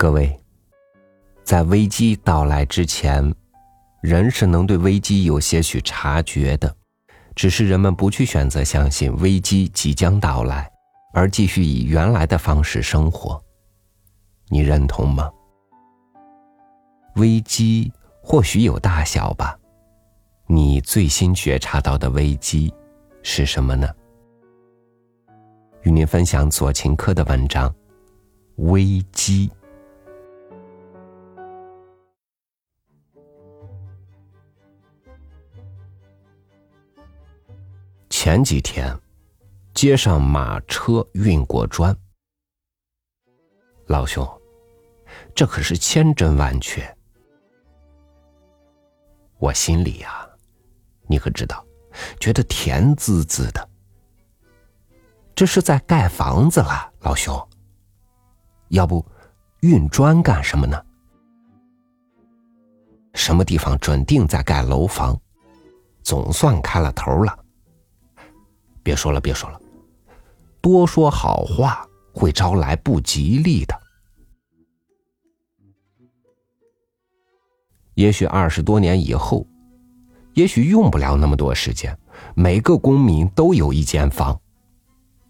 各位，在危机到来之前，人是能对危机有些许察觉的，只是人们不去选择相信危机即将到来，而继续以原来的方式生活。你认同吗？危机或许有大小吧，你最新觉察到的危机是什么呢？与您分享左琴科的文章《危机》。前几天，街上马车运过砖，老兄，这可是千真万确。我心里呀，你可知道，觉得甜滋滋的。这是在盖房子了，老兄。要不，运砖干什么呢？什么地方准定在盖楼房，总算开了头了。别说了，别说了，多说好话会招来不吉利的。也许二十多年以后，也许用不了那么多时间，每个公民都有一间房。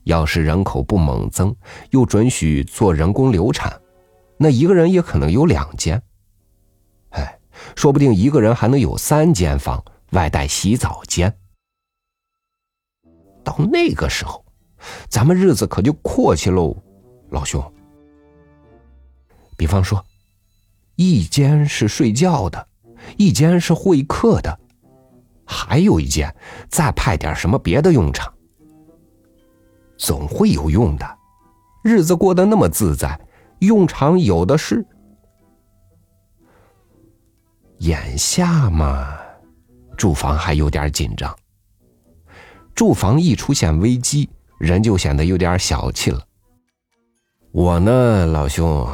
要是人口不猛增，又准许做人工流产，那一个人也可能有两间。哎，说不定一个人还能有三间房，外带洗澡间。到那个时候，咱们日子可就阔气喽，老兄。比方说，一间是睡觉的，一间是会客的，还有一间再派点什么别的用场，总会有用的。日子过得那么自在，用场有的是。眼下嘛，住房还有点紧张。住房一出现危机，人就显得有点小气了。我呢，老兄，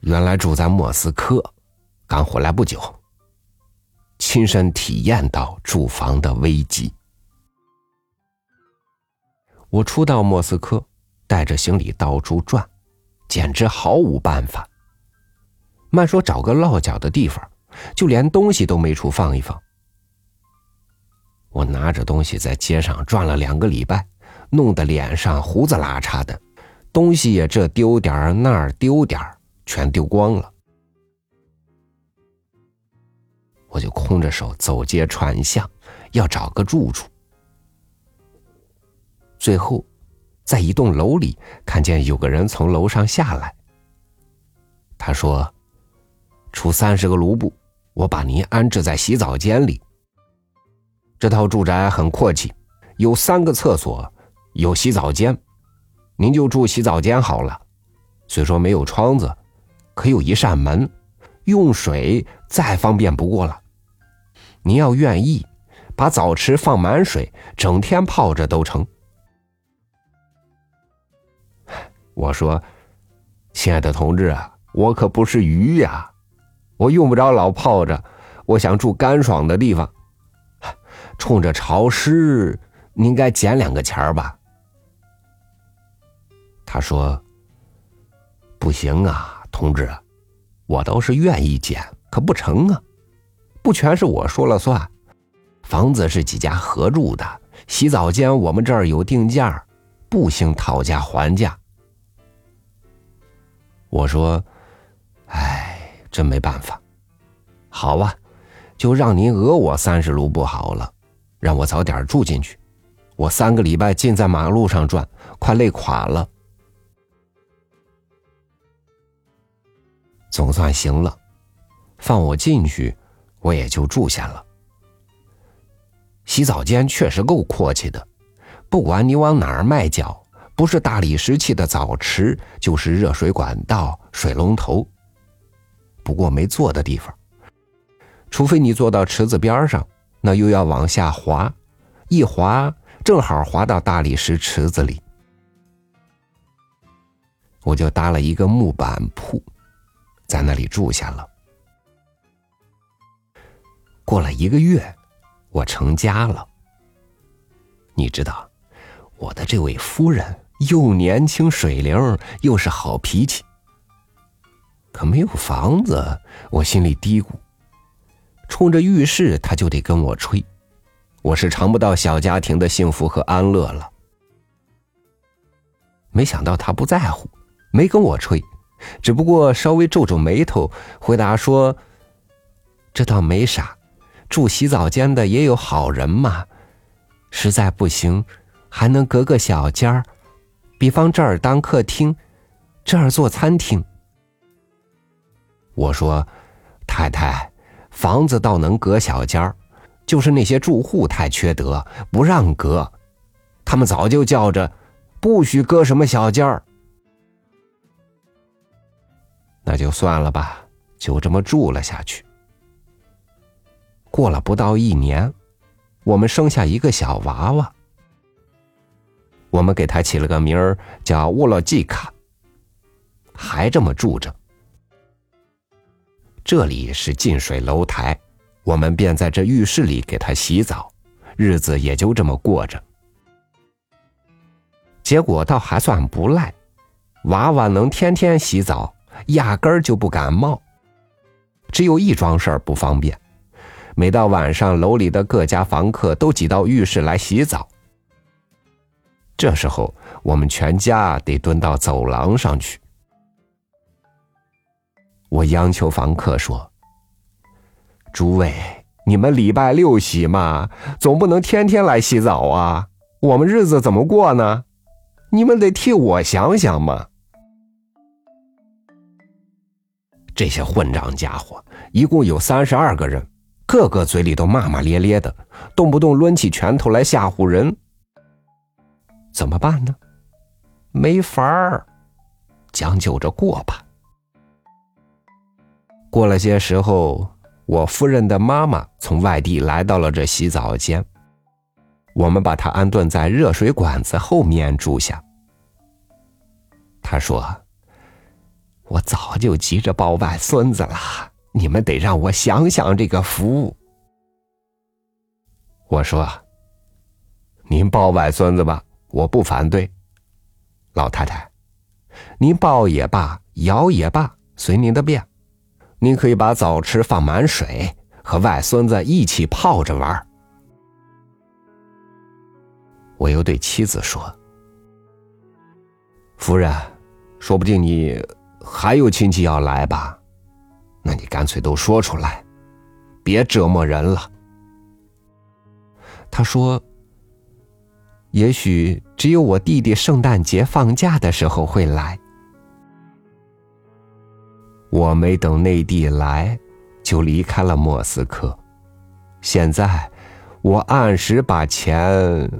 原来住在莫斯科，刚回来不久，亲身体验到住房的危机。我初到莫斯科，带着行李到处转，简直毫无办法。慢说找个落脚的地方，就连东西都没处放一放。我拿着东西在街上转了两个礼拜，弄得脸上胡子拉碴的，东西也这丢点儿那儿丢点儿，全丢光了。我就空着手走街串巷，要找个住处。最后，在一栋楼里看见有个人从楼上下来。他说：“出三十个卢布，我把您安置在洗澡间里。”这套住宅很阔气，有三个厕所，有洗澡间，您就住洗澡间好了。虽说没有窗子，可有一扇门，用水再方便不过了。您要愿意，把澡池放满水，整天泡着都成。我说：“亲爱的同志啊，我可不是鱼呀，我用不着老泡着，我想住干爽的地方。”冲着潮湿，您该捡两个钱儿吧？他说：“不行啊，同志，我倒是愿意捡，可不成啊，不全是我说了算。房子是几家合住的，洗澡间我们这儿有定价，不兴讨价还价。”我说：“哎，真没办法。好吧，就让您讹我三十卢布好了。”让我早点住进去，我三个礼拜尽在马路上转，快累垮了。总算行了，放我进去，我也就住下了。洗澡间确实够阔气的，不管你往哪儿迈脚，不是大理石砌的澡池，就是热水管道、水龙头。不过没坐的地方，除非你坐到池子边上。那又要往下滑，一滑正好滑到大理石池子里，我就搭了一个木板铺，在那里住下了。过了一个月，我成家了。你知道，我的这位夫人又年轻水灵，又是好脾气。可没有房子，我心里嘀咕。冲着浴室，他就得跟我吹，我是尝不到小家庭的幸福和安乐了。没想到他不在乎，没跟我吹，只不过稍微皱皱眉头，回答说：“这倒没啥，住洗澡间的也有好人嘛。实在不行，还能隔个小间儿，比方这儿当客厅，这儿做餐厅。”我说：“太太。”房子倒能隔小间儿，就是那些住户太缺德，不让隔。他们早就叫着，不许隔什么小间儿。那就算了吧，就这么住了下去。过了不到一年，我们生下一个小娃娃，我们给他起了个名儿叫沃洛季卡。还这么住着。这里是近水楼台，我们便在这浴室里给他洗澡，日子也就这么过着。结果倒还算不赖，娃娃能天天洗澡，压根儿就不感冒。只有一桩事儿不方便，每到晚上，楼里的各家房客都挤到浴室来洗澡，这时候我们全家得蹲到走廊上去。我央求房客说：“诸位，你们礼拜六洗嘛，总不能天天来洗澡啊！我们日子怎么过呢？你们得替我想想嘛！”这些混账家伙一共有三十二个人，个个嘴里都骂骂咧咧的，动不动抡起拳头来吓唬人。怎么办呢？没法儿，将就着过吧。过了些时候，我夫人的妈妈从外地来到了这洗澡间，我们把她安顿在热水管子后面住下。她说：“我早就急着抱外孙子了，你们得让我享享这个福。”我说：“您抱外孙子吧，我不反对。老太太，您抱也罢，摇也罢，随您的便。”您可以把澡池放满水，和外孙子一起泡着玩。我又对妻子说：“夫人，说不定你还有亲戚要来吧？那你干脆都说出来，别折磨人了。”他说：“也许只有我弟弟圣诞节放假的时候会来。”我没等内地来，就离开了莫斯科。现在，我按时把钱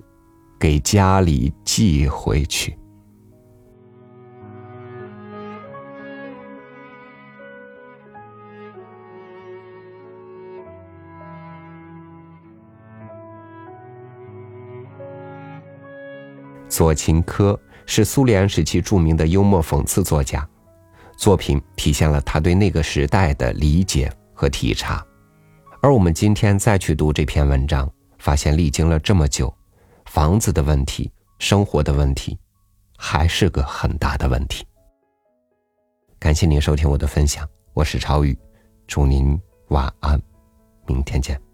给家里寄回去。左琴科是苏联时期著名的幽默讽刺作家。作品体现了他对那个时代的理解和体察，而我们今天再去读这篇文章，发现历经了这么久，房子的问题、生活的问题，还是个很大的问题。感谢您收听我的分享，我是超宇，祝您晚安，明天见。